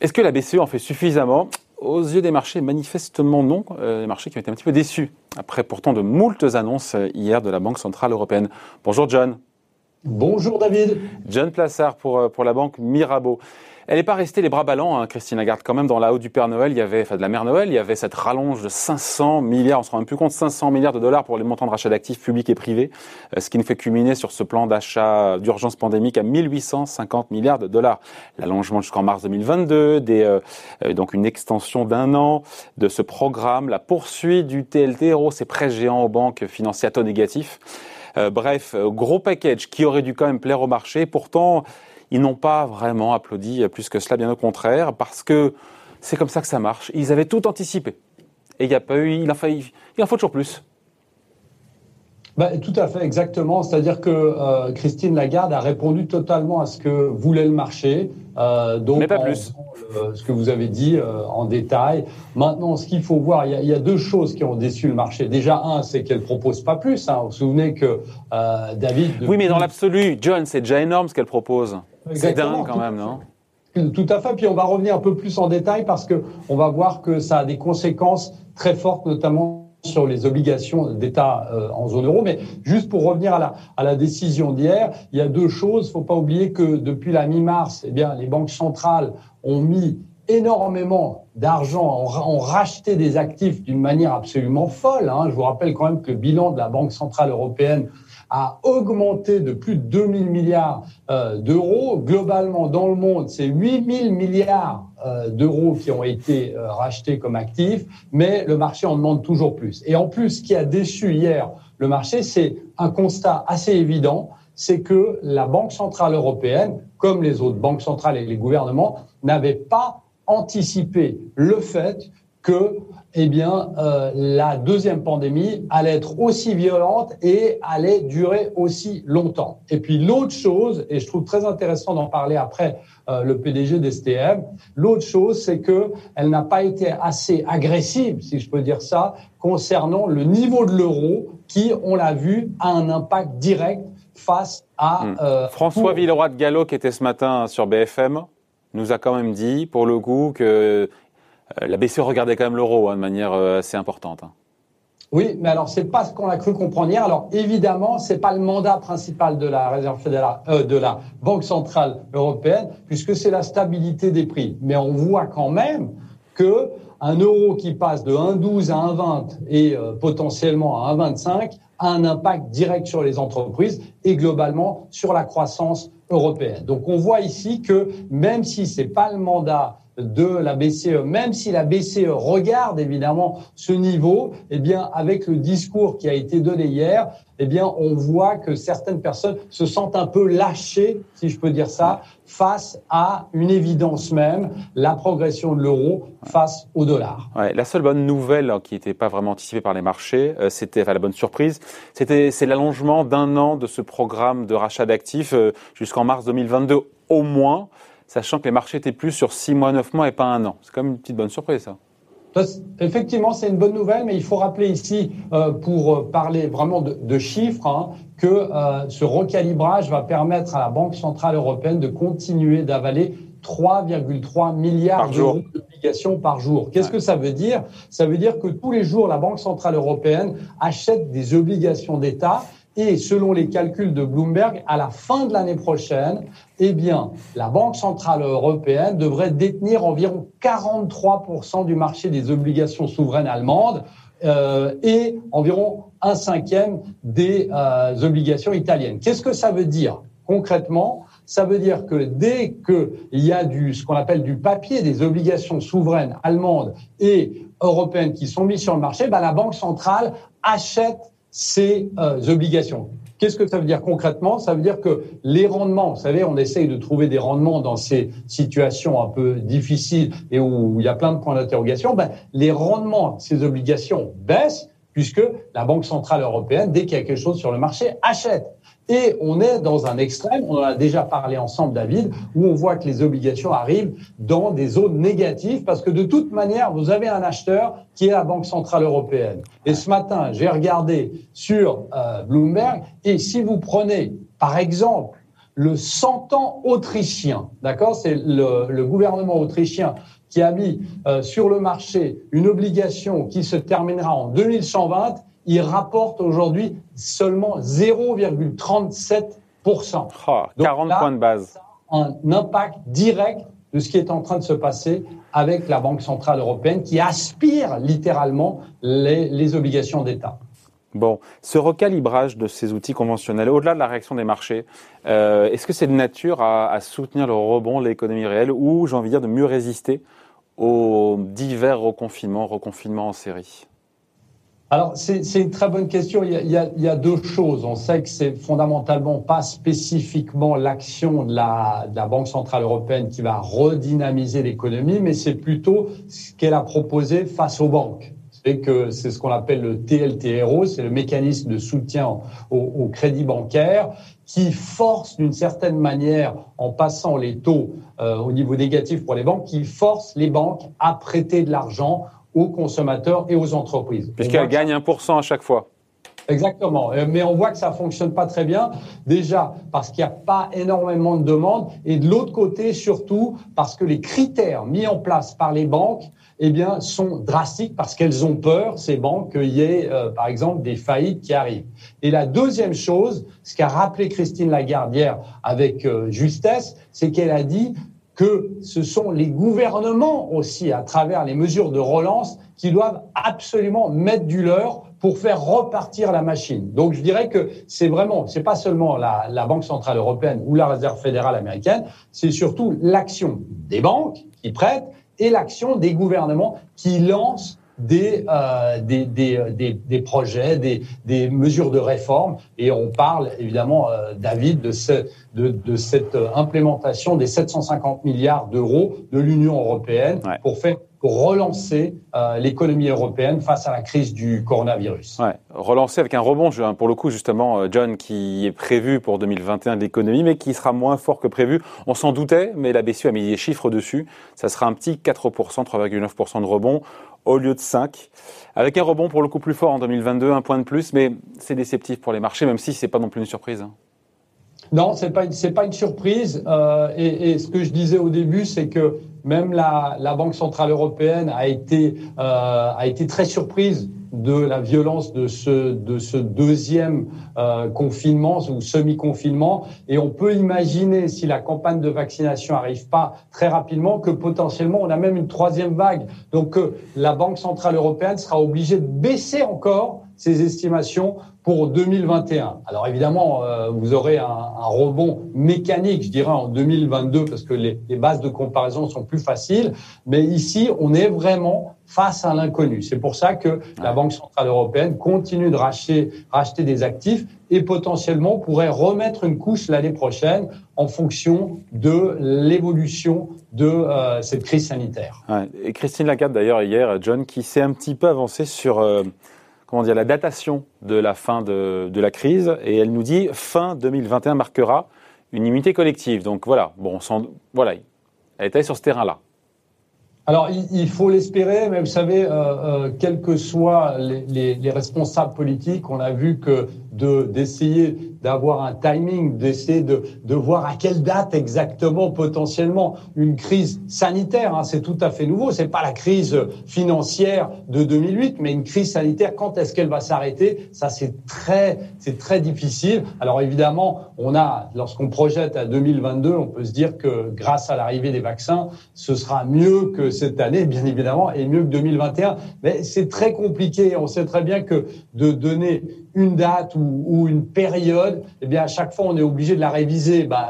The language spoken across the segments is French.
Est-ce que la BCE en fait suffisamment aux yeux des marchés, manifestement non. Euh, les marchés qui ont été un petit peu déçus, après pourtant de moultes annonces euh, hier de la Banque Centrale Européenne. Bonjour John. Bonjour David. John Plassard pour, euh, pour la banque Mirabeau. Elle n'est pas restée les bras ballants, hein, Christine Lagarde. Quand même, dans la haut du Père Noël, il y avait, enfin de la Mère Noël, il y avait cette rallonge de 500 milliards, on se rend même plus compte, 500 milliards de dollars pour les montants de rachat d'actifs publics et privés, euh, ce qui nous fait culminer sur ce plan d'achat d'urgence pandémique à 1850 milliards de dollars. L'allongement jusqu'en mars 2022, des, euh, euh, donc une extension d'un an de ce programme, la poursuite du TLTRO, ces prêts géants aux banques financiers à taux négatif. bref, gros package qui aurait dû quand même plaire au marché. Pourtant, ils n'ont pas vraiment applaudi plus que cela, bien au contraire, parce que c'est comme ça que ça marche. Ils avaient tout anticipé. Et il n'y a pas eu, il en, faut, il en faut toujours plus. Bah, tout à fait, exactement. C'est-à-dire que euh, Christine Lagarde a répondu totalement à ce que voulait le marché. Euh, donc, Mais pas plus. Euh, ce que vous avez dit en détail. Maintenant, ce qu'il faut voir, il y, a, il y, a, deux choses qui ont déçu le marché. Déjà, un, c'est qu'elle propose pas plus. Hein. Vous vous souvenez que David. Oui, mais dans l'absolu, John, c'est déjà énorme ce qu'elle propose. C'est dingue quand même, non? Tout à fait. Puis on va revenir un peu plus en détail parce que on va voir que ça a des conséquences très fortes, notamment sur les obligations d'État euh, en zone euro. Mais juste pour revenir à la, à la décision d'hier, il y a deux choses. Il ne faut pas oublier que depuis la mi-mars, eh bien, les banques centrales ont mis énormément d'argent, ont, racheté des actifs d'une manière absolument folle. Hein. Je vous rappelle quand même que le bilan de la Banque centrale européenne a augmenté de plus de 2000 milliards euh, d'euros. Globalement, dans le monde, c'est 8000 milliards euh, d'euros qui ont été euh, rachetés comme actifs, mais le marché en demande toujours plus. Et en plus, ce qui a déçu hier le marché, c'est un constat assez évident, c'est que la Banque centrale européenne, comme les autres banques centrales et les gouvernements, n'avaient pas anticipé le fait que eh bien, euh, la deuxième pandémie allait être aussi violente et allait durer aussi longtemps. Et puis l'autre chose, et je trouve très intéressant d'en parler après euh, le PDG d'STM, l'autre chose, c'est que elle n'a pas été assez agressive, si je peux dire ça, concernant le niveau de l'euro, qui, on l'a vu, a un impact direct face à hmm. euh, François Villeroy de Gallo, qui était ce matin sur BFM, nous a quand même dit, pour le coup, que la BCE regardait quand même l'euro hein, de manière euh, assez importante. Hein. Oui, mais alors c'est pas ce qu'on a cru comprendre hier. Alors évidemment, c'est pas le mandat principal euh, de la Banque centrale européenne, puisque c'est la stabilité des prix. Mais on voit quand même que un euro qui passe de 1,12 à 1,20 et potentiellement à 1,25 a un impact direct sur les entreprises et globalement sur la croissance européenne. Donc on voit ici que même si c'est pas le mandat de la BCE, même si la BCE regarde évidemment ce niveau, eh bien, avec le discours qui a été donné hier, eh bien, on voit que certaines personnes se sentent un peu lâchées, si je peux dire ça, face à une évidence même, la progression de l'euro face au dollar. La seule bonne nouvelle hein, qui n'était pas vraiment anticipée par les marchés, euh, c'était, enfin, la bonne surprise, c'était, c'est l'allongement d'un an de ce programme de rachat d'actifs euh, jusqu'en mars 2022 au moins sachant que les marchés étaient plus sur 6 mois, 9 mois et pas un an. C'est quand même une petite bonne surprise, ça. Effectivement, c'est une bonne nouvelle, mais il faut rappeler ici, euh, pour euh, parler vraiment de, chiffres, hein, que euh, ce recalibrage va permettre à la Banque centrale européenne de continuer d'avaler 3,3 milliards d'euros d'obligations par jour. Qu'est-ce que ça veut dire? Ça veut dire que tous les jours, la Banque centrale européenne achète des obligations d'État et selon les calculs de Bloomberg, à la fin de l'année prochaine, eh bien, la Banque centrale européenne devrait détenir environ 43% du marché des obligations souveraines allemandes euh, et environ un cinquième des euh, obligations italiennes. Qu'est-ce que ça veut dire concrètement? Ça veut dire que dès qu'il y a du, ce qu'on appelle du papier, des obligations souveraines allemandes et européennes qui sont mises sur le marché, ben la Banque centrale achète ces euh, obligations. Qu'est-ce que ça veut dire concrètement? Ça veut dire que les rendements, vous savez, on essaye de trouver des rendements dans ces situations un peu difficiles et où il y a plein de points d'interrogation. Ben, les rendements de ces obligations baissent puisque la Banque centrale européenne, dès qu'il y a quelque chose sur le marché, achète. Et on est dans un extrême, on en a déjà parlé ensemble, David, où on voit que les obligations arrivent dans des zones négatives parce que de toute manière, vous avez un acheteur qui est la Banque Centrale Européenne. Et ce matin, j'ai regardé sur euh, Bloomberg et si vous prenez, par exemple, le 100 ans autrichien, d'accord C'est le, gouvernement autrichien qui a mis euh, sur le marché une obligation qui se terminera en 2120 il rapporte aujourd'hui seulement 0,37%. 40 points de base. Un impact direct de ce qui est en train de se passer avec la Banque Centrale Européenne qui aspire littéralement les, obligations d'État. Bon, ce recalibrage de ces outils conventionnels, au-delà de la réaction des marchés, euh, est-ce que c'est de nature à, à, soutenir le rebond de l'économie réelle ou, j'ai envie de dire, de mieux résister aux divers reconfinements, reconfinements en série? Alors, c'est une très bonne question. Il y, a, il y, a, deux choses. On sait que c'est fondamentalement pas spécifiquement l'action de la, de la, Banque centrale européenne qui va redynamiser l'économie, mais c'est plutôt ce qu'elle a proposé face aux banques. C'est que c'est ce qu'on appelle le TLTRO, c'est le mécanisme de soutien au, au crédit bancaire qui force d'une certaine manière, en passant les taux euh, au niveau négatif pour les banques, qui force les banques à prêter de l'argent aux consommateurs et aux entreprises. Puisqu'elles gagnent 1% à chaque fois. Exactement. Euh, mais on voit que ça fonctionne pas très bien. Déjà parce qu'il n'y a pas énormément de demandes et de l'autre côté surtout parce que les critères mis en place par les banques eh bien, sont drastiques parce qu'elles ont peur, ces banques, qu'il y ait, euh, par exemple, des faillites qui arrivent. Et la deuxième chose, ce qu'a rappelé Christine Lagarde hier avec euh, justesse, c'est qu'elle a dit que ce sont les gouvernements aussi, à travers les mesures de relance, qui doivent absolument mettre du leur pour faire repartir la machine. Donc je dirais que c'est vraiment, c'est pas seulement la, la, Banque centrale européenne ou la Réserve fédérale américaine, c'est surtout l'action des banques qui prêtent et l'action des gouvernements qui lancent des, euh, des, des, des, des, projets, des, des mesures de réforme. Et on parle évidemment, euh, David, de, ce, de, de, cette implémentation des 750 milliards d'euros de l'Union européenne pour faire pour relancer euh, l'économie européenne face à la crise du coronavirus. Ouais, relancer avec un rebond, pour le coup justement, euh, John, qui est prévu pour 2021 de l'économie, mais qui sera moins fort que prévu. On s'en doutait, mais la BCE a mis des chiffres dessus. Ça sera un petit 4%, 3,9% de rebond au lieu de 5, avec un rebond pour le coup plus fort en 2022, un point de plus, mais c'est déceptif pour les marchés, même si c'est pas non plus une surprise. Non, c'est pas c'est pas une surprise. Euh, et, ce que je disais au début, c'est que même la, la, Banque centrale européenne a été euh, a été très surprise de la violence de ce de ce deuxième euh, confinement ou semi-confinement. Et on peut imaginer si la campagne de vaccination arrive pas très rapidement que potentiellement on a même une troisième vague. Donc euh, la Banque centrale européenne sera obligée de baisser encore ses estimations pour 2021. Alors évidemment, euh, vous aurez un, un, rebond mécanique, je dirais, en 2022, parce que les, les, bases de comparaison sont plus faciles. Mais ici, on est vraiment face à l'inconnu. C'est pour ça que la Banque centrale européenne continue de racheter, racheter des actifs et potentiellement pourrait remettre une couche l'année prochaine en fonction de l'évolution de euh, cette crise sanitaire. Ouais. Et Christine Lagarde, d'ailleurs, hier, John, qui s'est un petit peu avancé sur... Euh comment dire, la datation de la fin de, la crise, et elle nous dit fin 2021 marquera une immunité collective. Donc voilà, bon, voilà, elle est allée sur ce terrain-là. Alors, il, faut l'espérer, mais vous savez, euh, euh, quels que soient les, responsables politiques, on a vu que d'essayer d'avoir un timing, d'essayer de, de voir à quelle date exactement potentiellement une crise sanitaire, hein, c'est tout à fait nouveau. C'est pas la crise financière de 2008, mais une crise sanitaire. Quand est-ce qu'elle va s'arrêter? Ça, c'est très, c'est très difficile. Alors évidemment, on a, lorsqu'on projette à 2022, on peut se dire que grâce à l'arrivée des vaccins, ce sera mieux que cette année, bien évidemment, et mieux que 2021. Mais c'est très compliqué. On sait très bien que de donner une date ou, ou, une période, eh bien à chaque fois on est obligé de la réviser bah,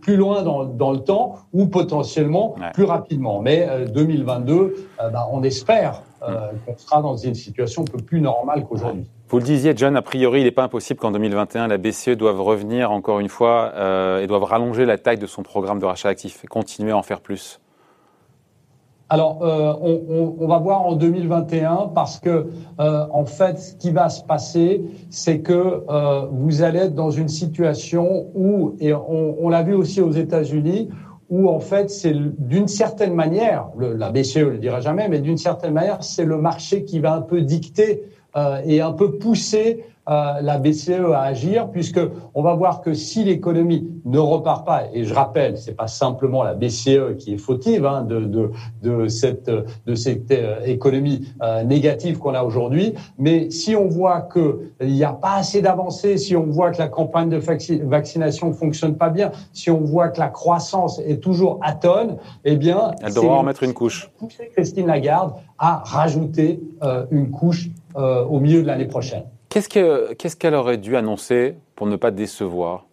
plus, loin dans, dans, le temps ou potentiellement plus rapidement. Mais 2022, euh, euh, bah, on espère euh, qu'on sera dans une situation un peu plus normale qu'aujourd'hui. Vous le disiez, John, a priori, il n'est pas impossible qu'en 2021, la BCE doive revenir encore une fois et doive rallonger la taille de son programme de rachat actif et continuer à en faire plus. Alors, euh, on, va voir en 2021 parce que, euh, en fait, ce qui va se passer, c'est que euh, vous allez être dans une situation où, et on, l'a vu aussi aux États-Unis, où en fait, c'est d'une certaine manière, la BCE le dira jamais, mais d'une certaine manière, c'est le marché qui va un peu dicter et un peu pousser euh, la BCE à agir, puisque on va voir que si l'économie ne repart pas, et je rappelle, c'est pas simplement la BCE qui est fautive hein, de, de, de, cette, de cette euh, économie euh, négative qu'on a aujourd'hui, mais si on voit qu'il n'y a pas assez d'avancées, si on voit que la campagne de vaccination ne fonctionne pas bien, si on voit que la croissance est toujours atone, eh bien, elle devra en mettre une couche. Pousser Christine Lagarde à rajouter une couche au milieu de l'année prochaine. Qu'est-ce qu'elle aurait dû annoncer pour ne pas décevoir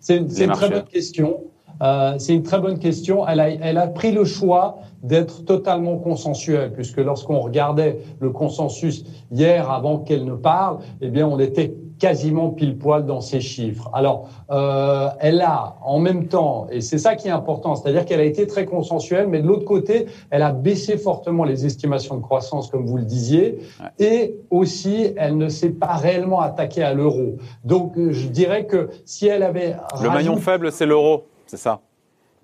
C'est une, très bonne question. Euh, c'est une très bonne question. Elle a, elle a pris le choix d'être totalement consensuelle, puisque lorsqu'on regardait le consensus hier avant qu'elle ne parle, eh bien, on était quasiment pile poil dans ses chiffres. Alors, euh, elle a en même temps, et c'est ça qui est important, c'est-à-dire qu'elle a été très consensuelle, mais de l'autre côté, elle a baissé fortement les estimations de croissance, comme vous le disiez, et aussi, elle ne s'est pas réellement attaquée à l'euro. Donc, je dirais que si elle avait... Le maillon faible, c'est l'euro, c'est ça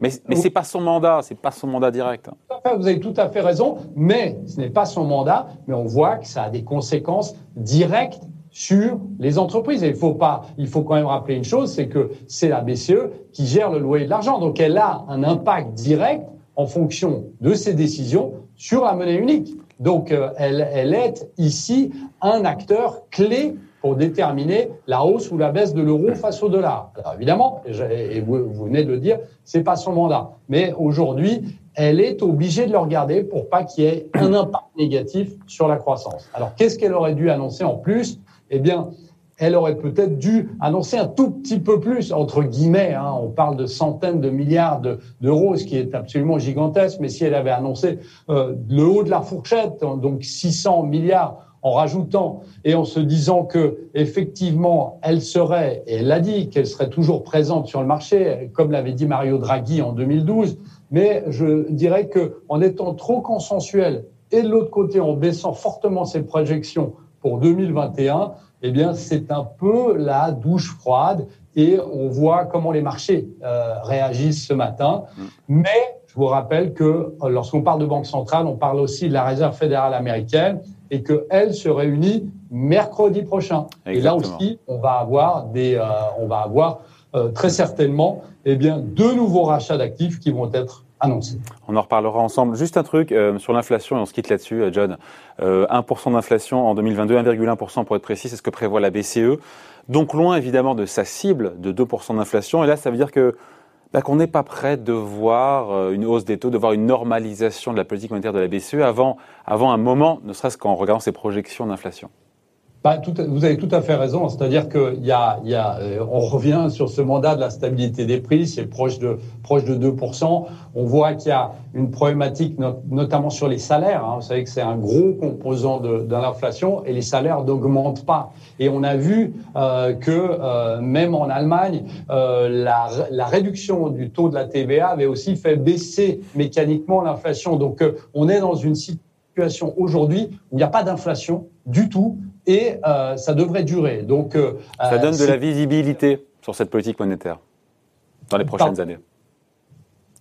mais, mais c'est pas son mandat, c'est pas son mandat direct. Vous avez tout à fait raison, mais ce n'est pas son mandat, mais on voit que ça a des conséquences directes sur les entreprises. Et il faut pas, il faut quand même rappeler une chose, c'est que c'est la BCE qui gère le loyer de l'argent. Donc elle a un impact direct en fonction de ses décisions sur la monnaie unique. Donc euh, elle, elle est ici un acteur clé pour déterminer la hausse ou la baisse de l'euro face au dollar. Alors évidemment, et vous, vous venez de le dire, c'est pas son mandat. Mais aujourd'hui, elle est obligée de le regarder pour pas qu'il y ait un impact négatif sur la croissance. Alors qu'est-ce qu'elle aurait dû annoncer en plus? Eh bien, elle aurait peut-être dû annoncer un tout petit peu plus, entre guillemets, hein, on parle de centaines de milliards d'euros, ce qui est absolument gigantesque, mais si elle avait annoncé euh, le haut de la fourchette, donc 600 milliards, en rajoutant et en se disant que effectivement elle serait, et elle l'a dit, qu'elle serait toujours présente sur le marché, comme l'avait dit Mario Draghi en 2012, mais je dirais que en étant trop consensuel et de l'autre côté en baissant fortement ses projections pour 2021, eh bien, c'est un peu la douche froide et on voit comment les marchés euh, réagissent ce matin. Mm. Mais je vous rappelle que euh, lorsqu'on parle de banque centrale, on parle aussi de la Réserve fédérale américaine et qu'elle se réunit mercredi prochain. Et là aussi, on va avoir des, euh, on va avoir très certainement, eh bien, deux nouveaux rachats d'actifs qui vont être on en reparlera ensemble. Juste un truc euh, sur l'inflation, et on se quitte là-dessus, euh, John. 1% euh, d'inflation en 2022, 1,1% pour être précis, c'est ce que prévoit la BCE. Donc loin évidemment de sa cible de 2% d'inflation. Et là, ça veut dire que bah, qu'on n'est pas prêt de voir une hausse des taux, de voir une normalisation de la politique monétaire de la BCE avant, avant un moment, ne serait-ce qu'en regardant ses projections d'inflation. Bah, vous avez tout à fait raison. C'est-à-dire qu'il y a, y a, euh, on revient sur ce mandat de la stabilité des prix, c'est proche de proche de 2%. On voit qu'il y a une problématique, notamment sur les salaires. Hein. Vous savez que c'est un gros composant de, de l'inflation et les salaires n'augmentent pas. Et on a vu euh, que euh, même en Allemagne, euh, la, la, réduction du taux de la TVA avait aussi fait baisser mécaniquement l'inflation. Donc, euh, on est dans une situation aujourd'hui où il n'y a pas d'inflation du tout et euh, ça devrait durer. Donc, euh, ça donne de la visibilité sur cette politique monétaire dans les prochaines années.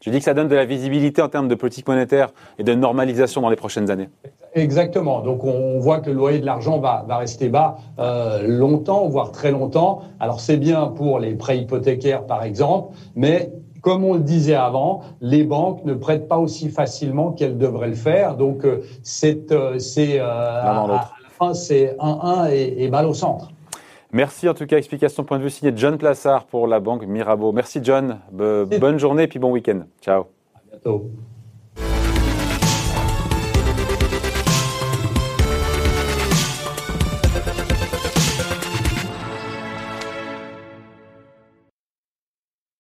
Je dis que ça donne de la visibilité en termes de politique monétaire et de normalisation dans les prochaines années. Exactement. Donc on voit que le loyer de l'argent va, va, rester bas euh, longtemps, voire très longtemps. Alors c'est bien pour les prêts hypothécaires par exemple, mais comme on le disait avant, les banques ne prêtent pas aussi facilement qu'elles devraient le faire. Donc c'est c'est c'est 1-1 et, et, balle au centre. Merci en tout cas. Explication point de vue signé John Plassard pour la banque Mirabeau. Merci John. bonne journée et puis bon week-end. Ciao. À bientôt.